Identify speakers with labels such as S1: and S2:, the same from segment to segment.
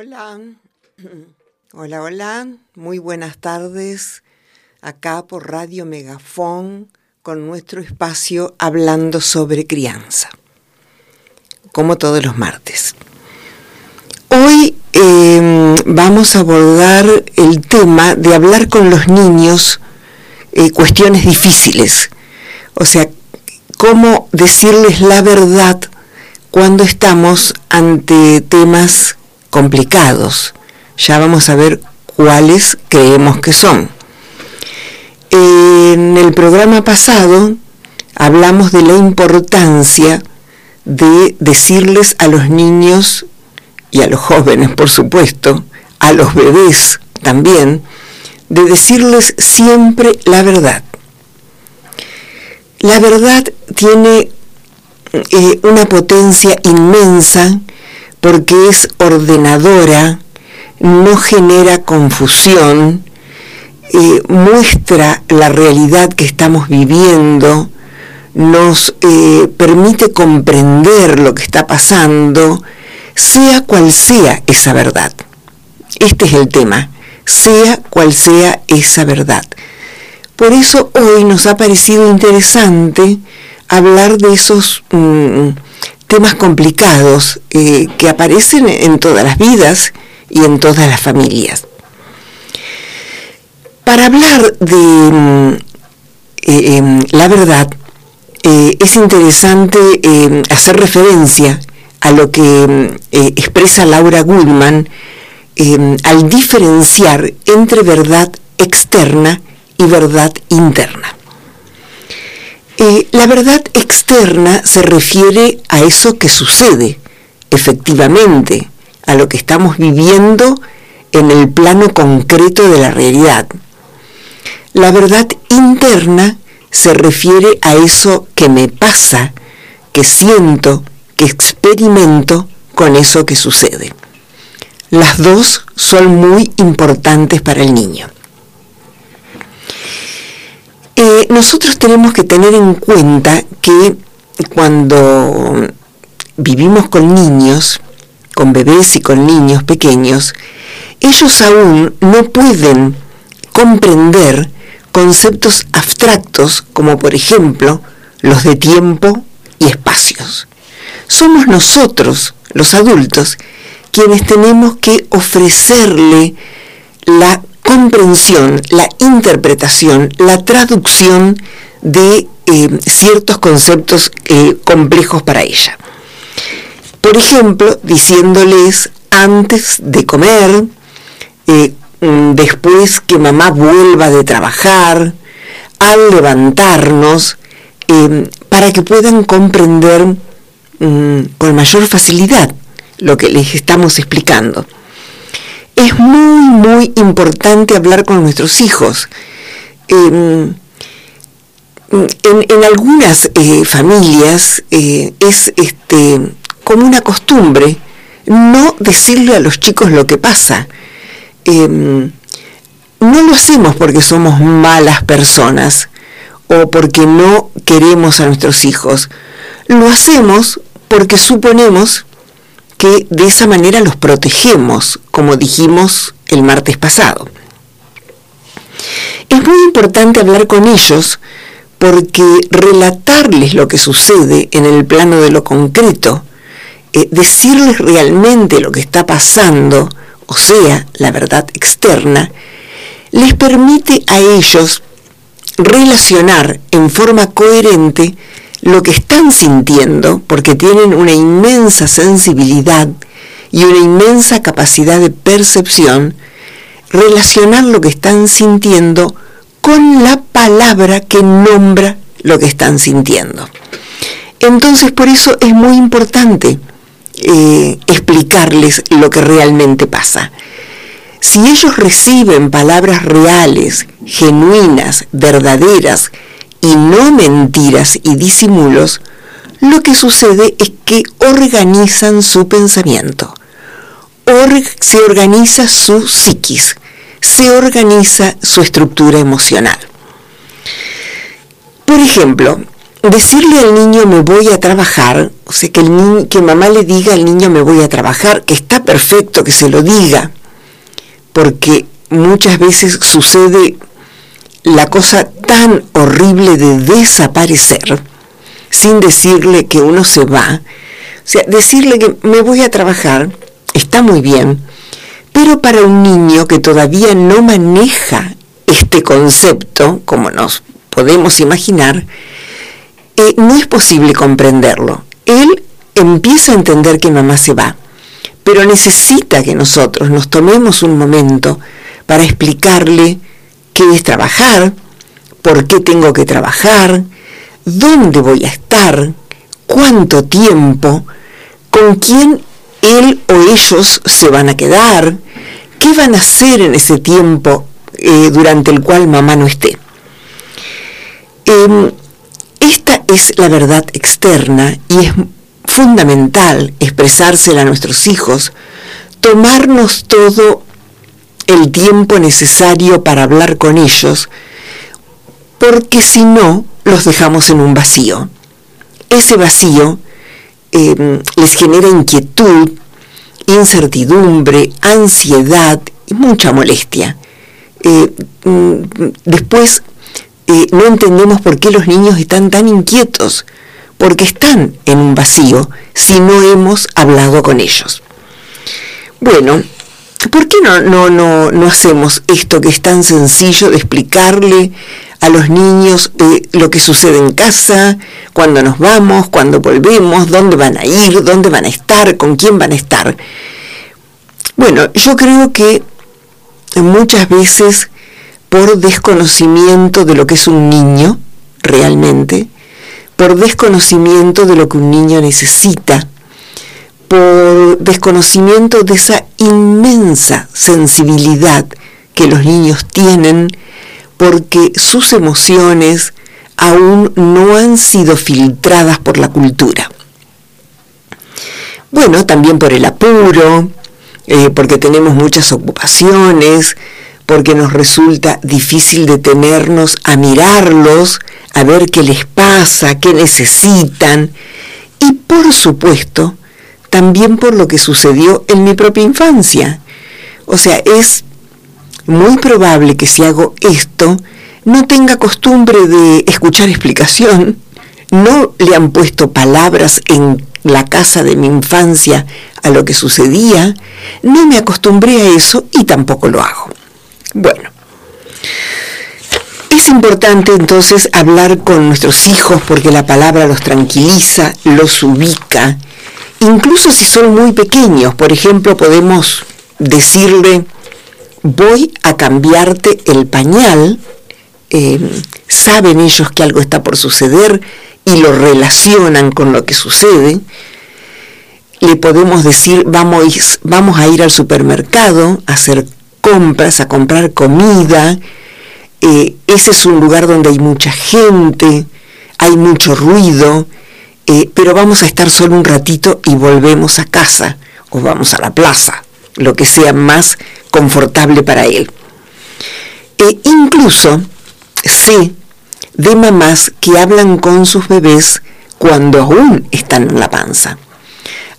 S1: Hola, hola, hola, muy buenas tardes. Acá por Radio Megafón con nuestro espacio hablando sobre crianza, como todos los martes. Hoy em, vamos a abordar el tema de hablar con los niños eh, cuestiones difíciles, o sea, cómo decirles la verdad cuando estamos ante temas complicados. Ya vamos a ver cuáles creemos que son. En el programa pasado hablamos de la importancia de decirles a los niños y a los jóvenes, por supuesto, a los bebés también, de decirles siempre la verdad. La verdad tiene eh, una potencia inmensa porque es ordenadora, no genera confusión, eh, muestra la realidad que estamos viviendo, nos eh, permite comprender lo que está pasando, sea cual sea esa verdad. Este es el tema, sea cual sea esa verdad. Por eso hoy nos ha parecido interesante hablar de esos... Mm, temas complicados eh, que aparecen en todas las vidas y en todas las familias. Para hablar de mm, eh, em, la verdad, eh, es interesante em, hacer referencia a lo que em, expresa Laura Goodman al diferenciar entre verdad externa y verdad interna. Eh, la verdad externa se refiere a eso que sucede, efectivamente, a lo que estamos viviendo en el plano concreto de la realidad. La verdad interna se refiere a eso que me pasa, que siento, que experimento con eso que sucede. Las dos son muy importantes para el niño. Eh, nosotros tenemos que tener en cuenta que cuando vivimos con niños, con bebés y con niños pequeños, ellos aún no pueden comprender conceptos abstractos como por ejemplo los de tiempo y espacios. Somos nosotros, los adultos, quienes tenemos que ofrecerle la comprensión, la interpretación, la traducción de eh, ciertos conceptos eh, complejos para ella. Por ejemplo, diciéndoles antes de comer, eh, mm, después que mamá vuelva de trabajar, al levantarnos, para que puedan comprender mm, con mayor facilidad lo que les estamos explicando es muy, muy importante hablar con nuestros hijos. Em, en, algunas eh, familias eh, es este, como una costumbre no decirle a los chicos lo que pasa. Em, no lo hacemos porque somos malas personas o porque no queremos a nuestros hijos. Lo hacemos porque suponemos que de esa manera los protegemos, como dijimos el martes pasado. Es muy importante hablar con ellos porque relatarles lo que sucede en el plano de lo concreto, eh, decirles realmente lo que está pasando, o sea, la verdad externa, les permite a ellos relacionar en forma coherente lo que están sintiendo, porque tienen una inmensa sensibilidad y una inmensa capacidad de percepción, relacionar lo que están sintiendo con la palabra que nombra lo que están sintiendo. Entonces por eso es muy importante eh, explicarles lo que realmente pasa. Si ellos reciben palabras reales, genuinas, verdaderas, y no mentiras y disimulos, lo que sucede es que organizan su pensamiento, se organiza su psiquis, se organiza su estructura emocional. Por ejemplo, decirle al niño me voy a trabajar, o sea, que, el que mamá le diga al niño me voy a trabajar, que está perfecto que se lo diga, porque muchas veces sucede la cosa tan horrible de desaparecer sin decirle que uno se va. O sea, decirle que me voy a trabajar está muy bien, pero para un niño que todavía no maneja este concepto, como nos podemos imaginar, eh, no es posible comprenderlo. Él empieza a entender que mamá se va, pero necesita que nosotros nos tomemos un momento para explicarle qué es trabajar, por qué tengo que trabajar, dónde voy a estar, cuánto tiempo, con quién él o ellos se van a quedar, qué van a hacer en ese tiempo eh, durante el cual mamá no esté. Em, esta es la verdad externa y es fundamental expresársela a nuestros hijos, tomarnos todo el tiempo necesario para hablar con ellos, porque si no, los dejamos en un vacío. Ese vacío em, les genera inquietud, incertidumbre, ansiedad y mucha molestia. Eh, mm, después eh, no entendemos por qué los niños están tan inquietos, porque están en un vacío si no hemos hablado con ellos. Bueno, ¿por qué no, no, no, no hacemos esto que es tan sencillo de explicarle a los niños lo que sucede en casa, cuando nos vamos, cuando volvemos, dónde van a ir, dónde van a estar, con quién van a estar. Bueno, yo creo que muchas veces por desconocimiento de lo que es un niño, realmente, por desconocimiento de lo que un niño necesita, por desconocimiento de esa inmensa sensibilidad que los niños tienen porque sus emociones aún no han sido filtradas por la cultura. Bueno, también por el apuro, eh, porque tenemos muchas ocupaciones, porque nos resulta difícil detenernos a mirarlos, a ver qué les pasa, qué necesitan, y por supuesto, también por lo que sucedió en mi propia infancia. O sea, es muy probable que si hago esto, no tenga costumbre de escuchar explicación, no le han puesto palabras en la casa de mi infancia a lo que sucedía, no me acostumbré a eso y tampoco lo hago. Bueno, es importante entonces hablar con nuestros hijos porque la palabra los tranquiliza, los ubica, incluso si son muy pequeños, por ejemplo, podemos decirle, voy a cambiarte el pañal, eh, saben ellos que algo está por suceder y lo relacionan con lo que sucede, le podemos decir vamos, vamos a ir al supermercado a hacer compras, a comprar comida, eh, ese es un lugar donde hay mucha gente, hay mucho ruido, eh, pero vamos a estar solo un ratito y volvemos a casa o vamos a la plaza, lo que sea más confortable para él. E incluso sé de mamás que hablan con sus bebés cuando aún están en la panza.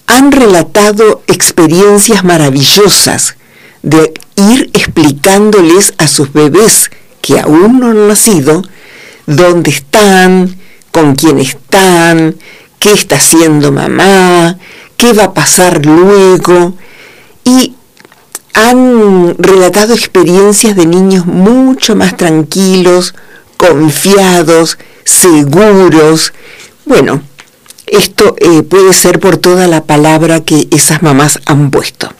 S1: Han relatado experiencias maravillosas de ir explicándoles a sus bebés que aún no han nacido dónde están, con quién están, qué está haciendo mamá, qué va a pasar luego. Y han relatado experiencias de niños mucho más tranquilos, confiados, seguros. Bueno, esto eh, puede ser por toda la palabra que esas mamás han puesto.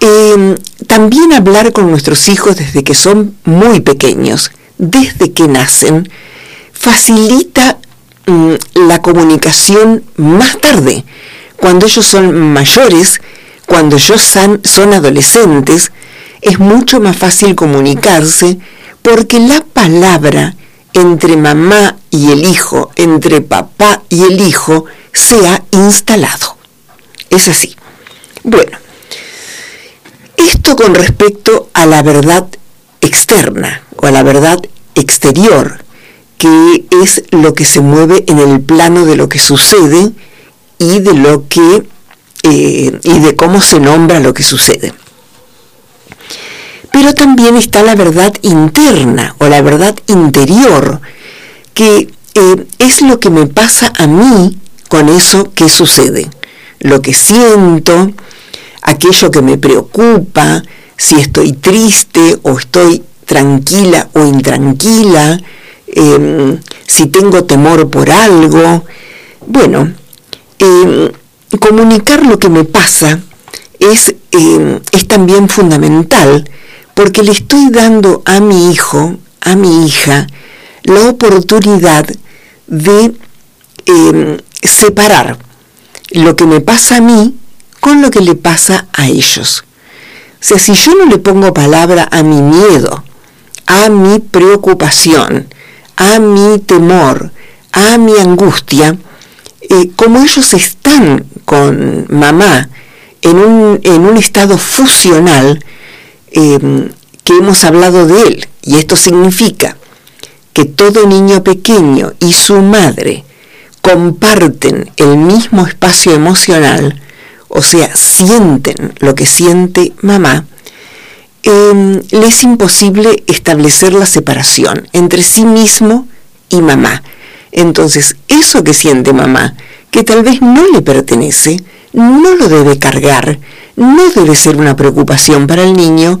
S1: Em, también hablar con nuestros hijos desde que son muy pequeños, desde que nacen, facilita mm, la comunicación más tarde. Cuando ellos son mayores, cuando ellos son, adolescentes, es mucho más fácil comunicarse porque la palabra entre mamá y el hijo, entre papá y el hijo, se ha instalado. Es así. Bueno, esto con respecto a la verdad externa o a la verdad exterior, que es lo que se mueve en el plano de lo que sucede y de lo que eh, y de cómo se nombra lo que sucede. Pero también está la verdad interna o la verdad interior, que eh, es lo que me pasa a mí con eso que sucede, lo que siento, aquello que me preocupa, si estoy triste o estoy tranquila o intranquila, em, si tengo temor por algo. Bueno, em, comunicar lo que me pasa es, em, es también fundamental porque le estoy dando a mi hijo, a mi hija, la oportunidad de separar lo que me pasa a mí con lo que le pasa a ellos. O sea, si yo no le pongo palabra a mi miedo, a mi preocupación, a mi temor, a mi angustia, eh, como ellos están con mamá en un, en un estado fusional, em, que hemos hablado de él, y esto significa que todo niño pequeño y su madre comparten el mismo espacio emocional, o sea, sienten lo que siente mamá, eh, le es imposible establecer la separación entre sí mismo y mamá. Entonces, eso que siente mamá, que tal vez no le pertenece, no lo debe cargar, no debe ser una preocupación para el niño.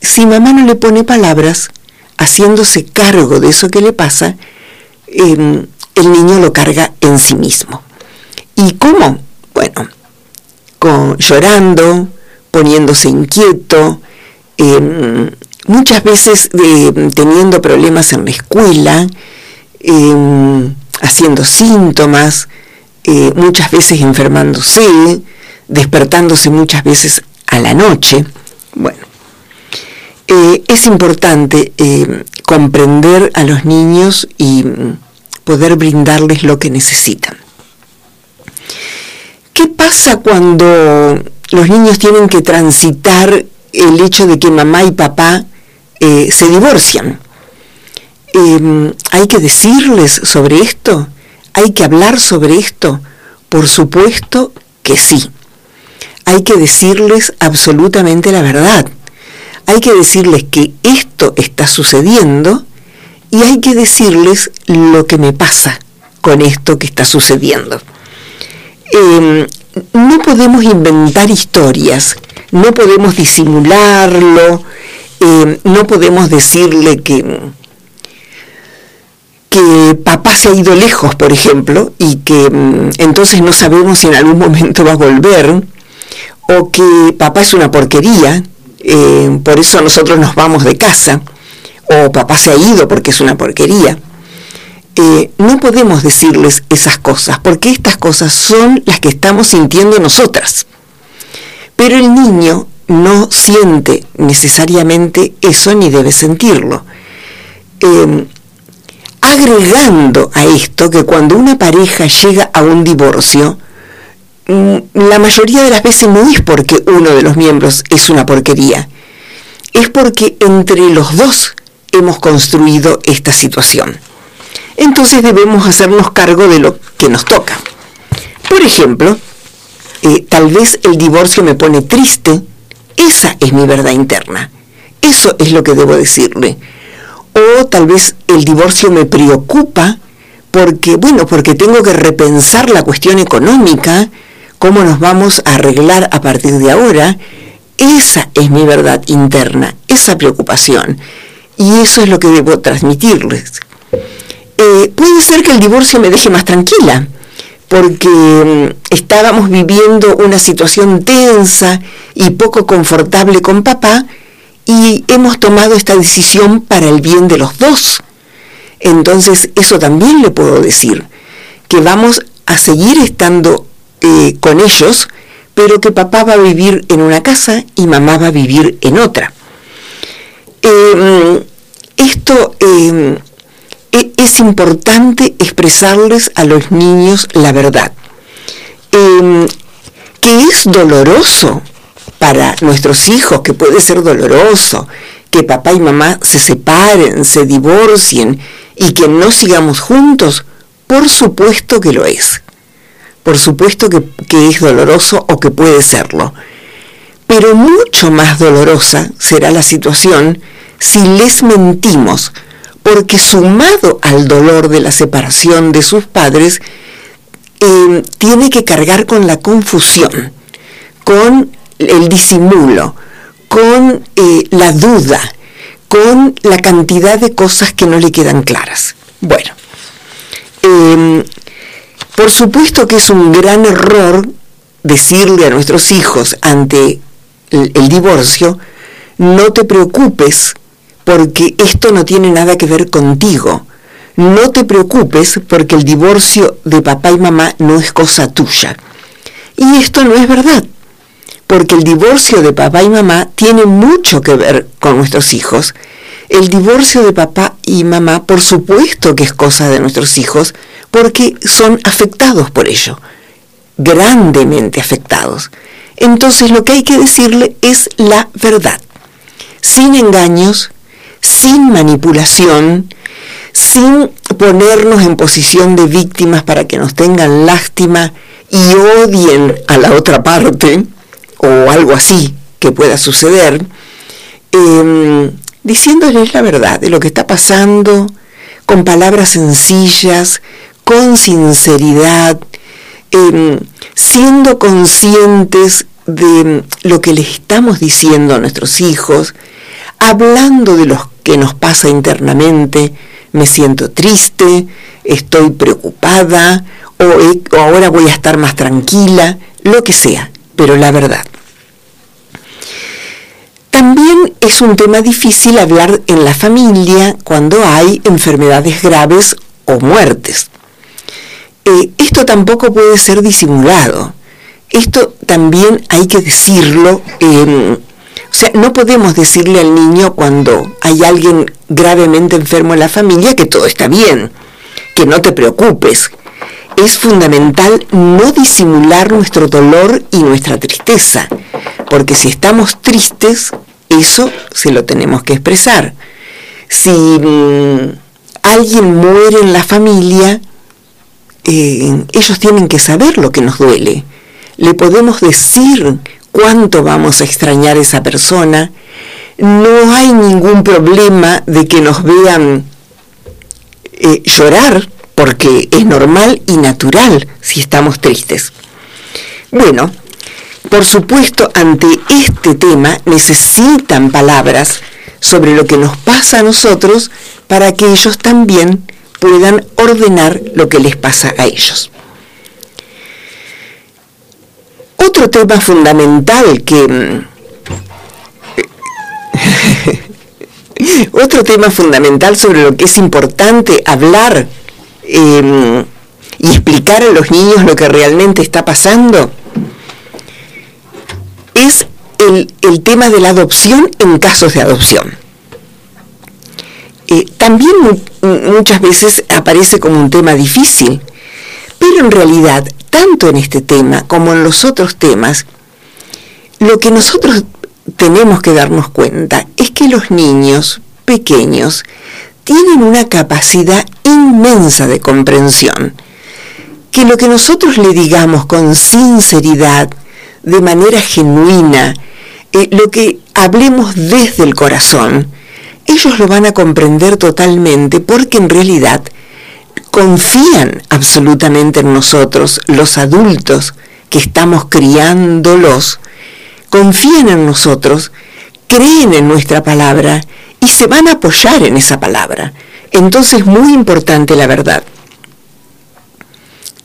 S1: Si mamá no le pone palabras, haciéndose cargo de eso que le pasa, em, el niño lo carga en sí mismo. ¿Y cómo? Bueno, con, llorando, poniéndose inquieto, Em, muchas veces teniendo problemas en la escuela, em, haciendo síntomas, eh, muchas veces enfermándose, despertándose muchas veces a la noche. Bueno, eh, es importante em, comprender a los niños y poder brindarles lo que necesitan. ¿Qué pasa cuando los niños tienen que transitar el hecho de que mamá y papá eh, se divorcian. Em, ¿Hay que decirles sobre esto? ¿Hay que hablar sobre esto? Por supuesto que sí. Hay que decirles absolutamente la verdad. Hay que decirles que esto está sucediendo y hay que decirles lo que me pasa con esto que está sucediendo. Em, no podemos inventar historias no podemos disimularlo, eh, no podemos decirle que, que papá se ha ido lejos, por ejemplo, y que mm, entonces no sabemos si en algún momento va a volver, o que papá es una porquería, eh, por eso nosotros nos vamos de casa, o papá se ha ido porque es una porquería. Eh, no podemos decirles esas cosas, porque estas cosas son las que estamos sintiendo nosotras. Pero el niño no siente necesariamente eso ni debe sentirlo. Em, agregando a esto que cuando una pareja llega a un divorcio, mm, la mayoría de las veces no es porque uno de los miembros es una porquería, es porque entre los dos hemos construido esta situación. Entonces debemos hacernos cargo de lo que nos toca. Por ejemplo, eh, tal vez el divorcio me pone triste, esa es mi verdad interna. Eso es lo que debo decirle. O tal vez el divorcio me preocupa porque, bueno, porque tengo que repensar la cuestión económica, cómo nos vamos a arreglar a partir de ahora. Esa es mi verdad interna, esa preocupación. Y eso es lo que debo transmitirles. Eh, puede ser que el divorcio me deje más tranquila porque mm, estábamos viviendo una situación tensa y poco confortable con papá y hemos tomado esta decisión para el bien de los dos. Entonces eso también le puedo decir, que vamos a seguir estando eh, con ellos, pero que papá va a vivir en una casa y mamá va a vivir en otra. Em, esto em, e, es importante expresarles a los niños la verdad. Em, que es doloroso para nuestros hijos, que puede ser doloroso, que papá y mamá se separen, se divorcien y que no sigamos juntos, por supuesto que lo es. Por supuesto que es doloroso o que puede serlo. Pero mucho más dolorosa será la situación si les mentimos, porque sumado al dolor de la separación de sus padres, eh, tiene que cargar con la confusión, con el disimulo, con eh, la duda, con la cantidad de cosas que no le quedan claras. Bueno, em, por supuesto que es un gran error decirle a nuestros hijos ante el divorcio, no te preocupes porque esto no tiene nada que ver contigo. No te preocupes porque el divorcio de papá y mamá no es cosa tuya. Y esto no es verdad, porque el divorcio de papá y mamá tiene mucho que ver con nuestros hijos. El divorcio de papá y mamá, por supuesto que es cosa de nuestros hijos, porque son afectados por ello, grandemente afectados. Entonces lo que hay que decirle es la verdad, sin engaños, sin manipulación, sin ponernos en posición de víctimas para que nos tengan lástima y odien a la otra parte, o algo así que pueda suceder, em, diciéndoles la verdad de lo que está pasando, con palabras sencillas, con sinceridad, em, siendo conscientes de lo que les estamos diciendo a nuestros hijos, hablando de lo que nos pasa internamente, me siento triste, estoy preocupada, o, ahora voy a estar más tranquila, lo que sea, pero la verdad. También es un tema difícil hablar en la familia cuando hay enfermedades graves o muertes. Eh, esto tampoco puede ser disimulado. Esto también hay que decirlo o sea, no podemos decirle al niño cuando hay alguien gravemente enfermo en la familia que todo está bien, que no te preocupes. Es fundamental no disimular nuestro dolor y nuestra tristeza, porque si estamos tristes, eso se lo tenemos que expresar. Si mm, alguien muere en la familia, eh, ellos tienen que saber lo que nos duele. Le podemos decir cuánto vamos a extrañar a esa persona. No hay ningún problema de que nos vean eh, llorar, porque es normal y natural si estamos tristes. Bueno, por supuesto, ante este tema necesitan palabras sobre lo que nos pasa a nosotros para que ellos también puedan ordenar lo que les pasa a ellos. Otro tema fundamental que... Mm, otro tema fundamental sobre lo que es importante hablar em, y explicar a los niños lo que realmente está pasando es el, tema de la adopción en casos de adopción. Eh, también muchas veces aparece como un tema difícil, pero en realidad tanto en este tema como en los otros temas, lo que nosotros tenemos que darnos cuenta es que los niños pequeños tienen una capacidad inmensa de comprensión, que lo que nosotros le digamos con sinceridad, de manera genuina, eh, lo que hablemos desde el corazón, ellos lo van a comprender totalmente porque en realidad confían absolutamente en nosotros, los adultos que estamos criándolos, confían en nosotros, creen en nuestra palabra y se van a apoyar en esa palabra. Entonces, muy importante la verdad.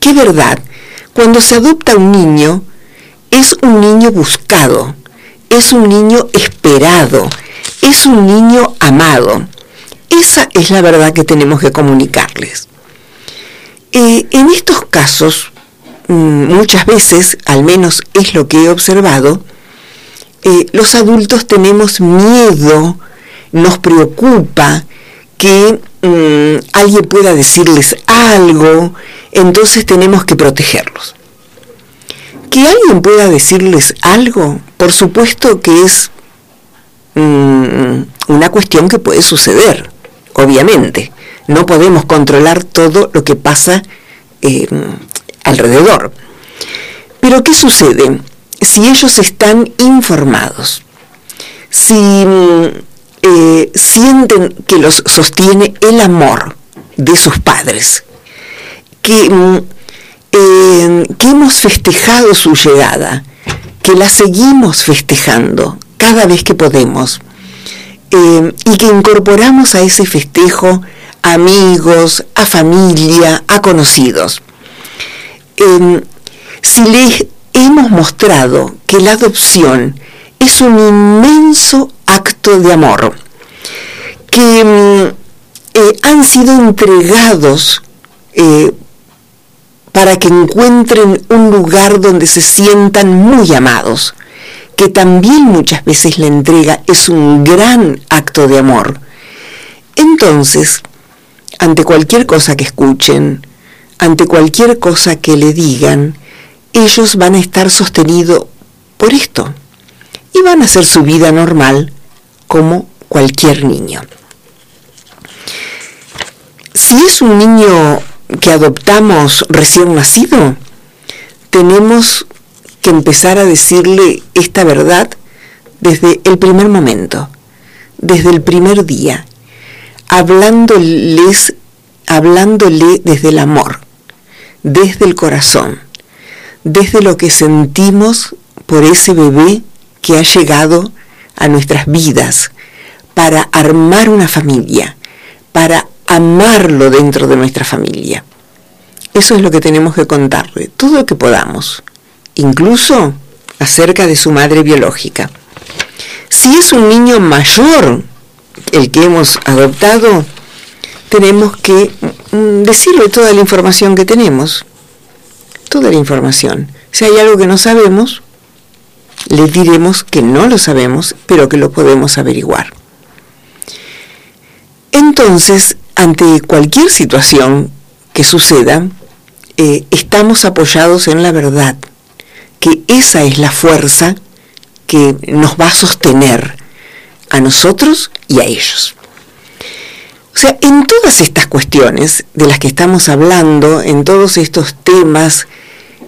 S1: ¿Qué verdad? Cuando se adopta un niño, es un niño buscado, es un niño esperado, es un niño amado. Esa es la verdad que tenemos que comunicarles. Eh, en estos casos, mm, muchas veces, al menos es lo que he observado, eh, los adultos tenemos miedo, nos preocupa que mm, alguien pueda decirles algo, entonces tenemos que protegerlos. Que alguien pueda decirles algo, por supuesto que es mm, una cuestión que puede suceder, obviamente. No podemos controlar todo lo que pasa eh, alrededor. Pero ¿qué sucede? Si ellos están informados, si eh, sienten que los sostiene el amor de sus padres, que, mm, eh, que hemos festejado su llegada, que la seguimos festejando cada vez que podemos, y que incorporamos a ese festejo amigos, a familia, a conocidos. Em, si les hemos mostrado que la adopción es un inmenso acto de amor, que em, eh, han sido entregados eh, para que encuentren un lugar donde se sientan muy amados, que también muchas veces la entrega es un gran acto de amor. Entonces, ante cualquier cosa que escuchen, ante cualquier cosa que le digan, ellos van a estar sostenidos por esto y van a hacer su vida normal como cualquier niño. Si es un niño que adoptamos recién nacido, tenemos que empezar a decirle esta verdad desde el primer momento, desde el primer día, hablándoles, hablándole desde el amor, desde el corazón, desde lo que sentimos por ese bebé que ha llegado a nuestras vidas para armar una familia, para amarlo dentro de nuestra familia. Eso es lo que tenemos que contarle, todo lo que podamos, incluso acerca de su madre biológica. Si es un niño mayor el que hemos adoptado, tenemos que mm, decirle toda la información que tenemos, toda la información. Si hay algo que no sabemos, le diremos que no lo sabemos, pero que lo podemos averiguar. Entonces, ante cualquier situación que suceda, eh, estamos apoyados en la verdad, que esa es la fuerza que nos va a sostener a nosotros y a ellos. O sea, en todas estas cuestiones de las que estamos hablando, en todos estos temas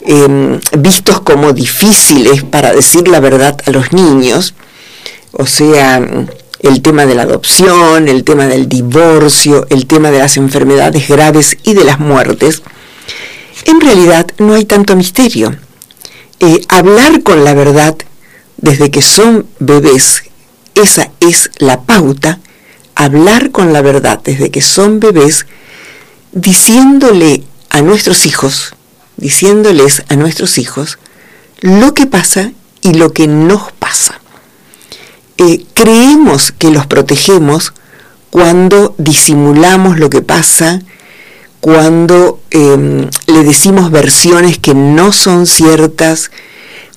S1: em, vistos como difíciles para decir la verdad a los niños, o sea, el tema de la adopción, el tema del divorcio, el tema de las enfermedades graves y de las muertes, en realidad no hay tanto misterio. Eh, hablar con la verdad desde que son bebés esa es la pauta, hablar con la verdad desde que son bebés, diciéndole a nuestros hijos, diciéndoles a nuestros hijos lo que pasa y lo que nos pasa. Eh, creemos que los protegemos cuando disimulamos lo que pasa, cuando em, le decimos versiones que no son ciertas,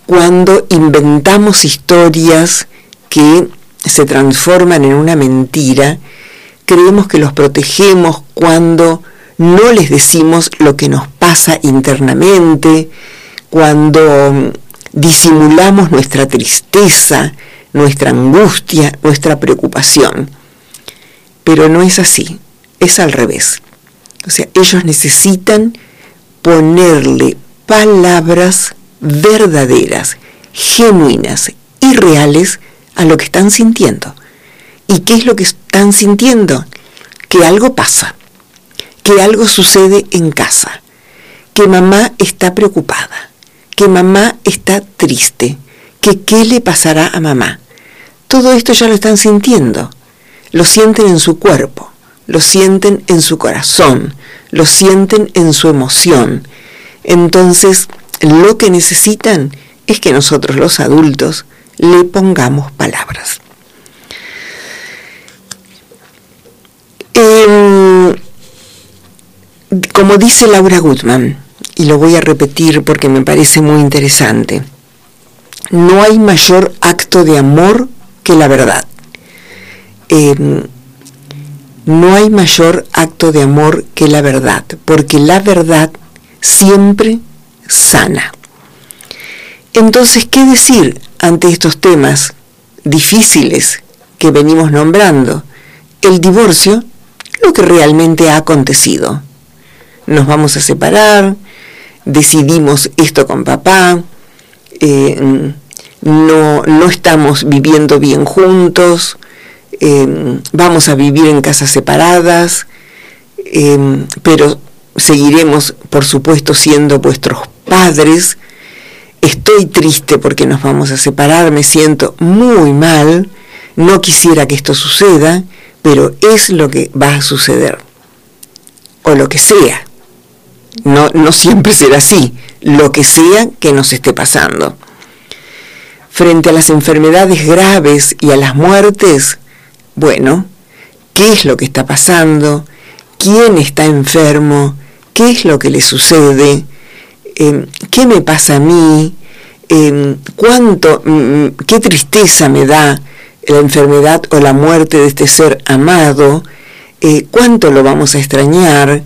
S1: cuando inventamos historias que se transforman en una mentira, creemos que los protegemos cuando no les decimos lo que nos pasa internamente, cuando mm, disimulamos nuestra tristeza, nuestra angustia, nuestra preocupación. Pero no es así, es al revés. O sea, ellos necesitan ponerle palabras verdaderas, genuinas y reales a lo que están sintiendo. ¿Y qué es lo que están sintiendo? Que algo pasa, que algo sucede en casa, que mamá está preocupada, que mamá está triste, que qué le pasará a mamá. Todo esto ya lo están sintiendo, lo sienten en su cuerpo, lo sienten en su corazón, lo sienten en su emoción. Entonces, lo que necesitan es que nosotros los adultos le pongamos palabras. Em, como dice Laura Gutman, y lo voy a repetir porque me parece muy interesante, no hay mayor acto de amor que la verdad. Em, no hay mayor acto de amor que la verdad, porque la verdad siempre sana. Entonces, ¿qué decir ante estos temas difíciles que venimos nombrando? El divorcio lo que realmente ha acontecido. Nos vamos a separar, decidimos esto con papá, eh, no, no, estamos viviendo bien juntos, eh, vamos a vivir en casas separadas, eh, pero seguiremos, por supuesto, siendo vuestros padres. Estoy triste porque nos vamos a separar, me siento muy mal, no quisiera que esto suceda, pero es lo que va a suceder. O lo que sea. No, no siempre será así, lo que sea que nos esté pasando. Frente a las enfermedades graves y a las muertes, bueno, ¿qué es lo que está pasando? ¿Quién está enfermo? ¿Qué es lo que le sucede? Em, ¿Qué me pasa a mí? Em, ¿Cuánto, mm, mm, qué tristeza me da la enfermedad o la muerte de este ser amado? Eh, ¿Cuánto lo vamos a extrañar?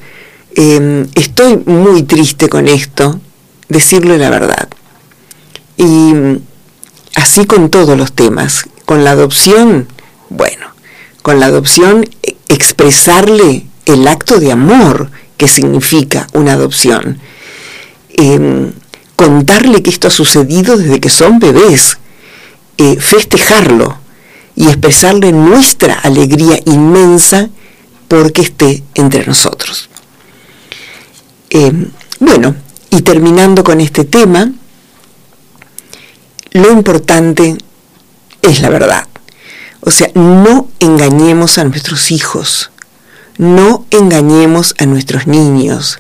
S1: Em, estoy muy triste con esto, decirle la verdad. Y así con todos los temas. Con la adopción, bueno, con la adopción e, expresarle el acto de amor que significa una adopción. Em, contarle que esto ha sucedido desde que son bebés, eh, festejarlo y expresarle nuestra alegría inmensa porque esté entre nosotros. Em, bueno, y terminando con este tema, lo importante es la verdad. O sea, no engañemos a nuestros hijos, no engañemos a nuestros niños,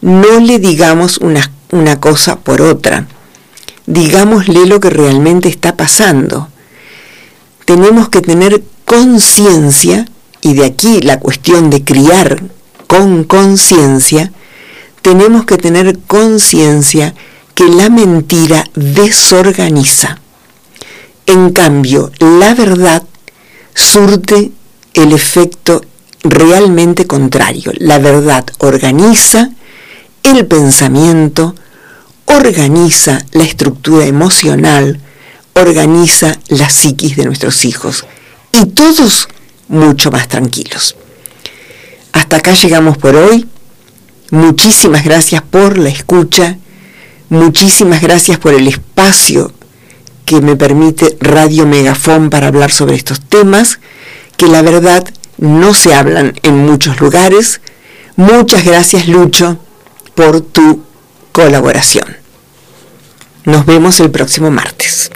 S1: no le digamos una, una cosa por otra, digámosle lo que realmente está pasando. Tenemos que tener conciencia, y de aquí la cuestión de criar con conciencia, tenemos que tener conciencia que la mentira desorganiza. En cambio, la verdad surte el efecto realmente contrario. La verdad organiza el pensamiento, organiza la estructura emocional, organiza la psiquis de nuestros hijos y todos mucho más tranquilos. Hasta acá llegamos por hoy. Muchísimas gracias por la escucha Muchísimas gracias por el espacio que me permite Radio Megafón para hablar sobre estos temas, que la verdad no se hablan en muchos lugares. Muchas gracias Lucho por tu colaboración. Nos vemos el próximo martes.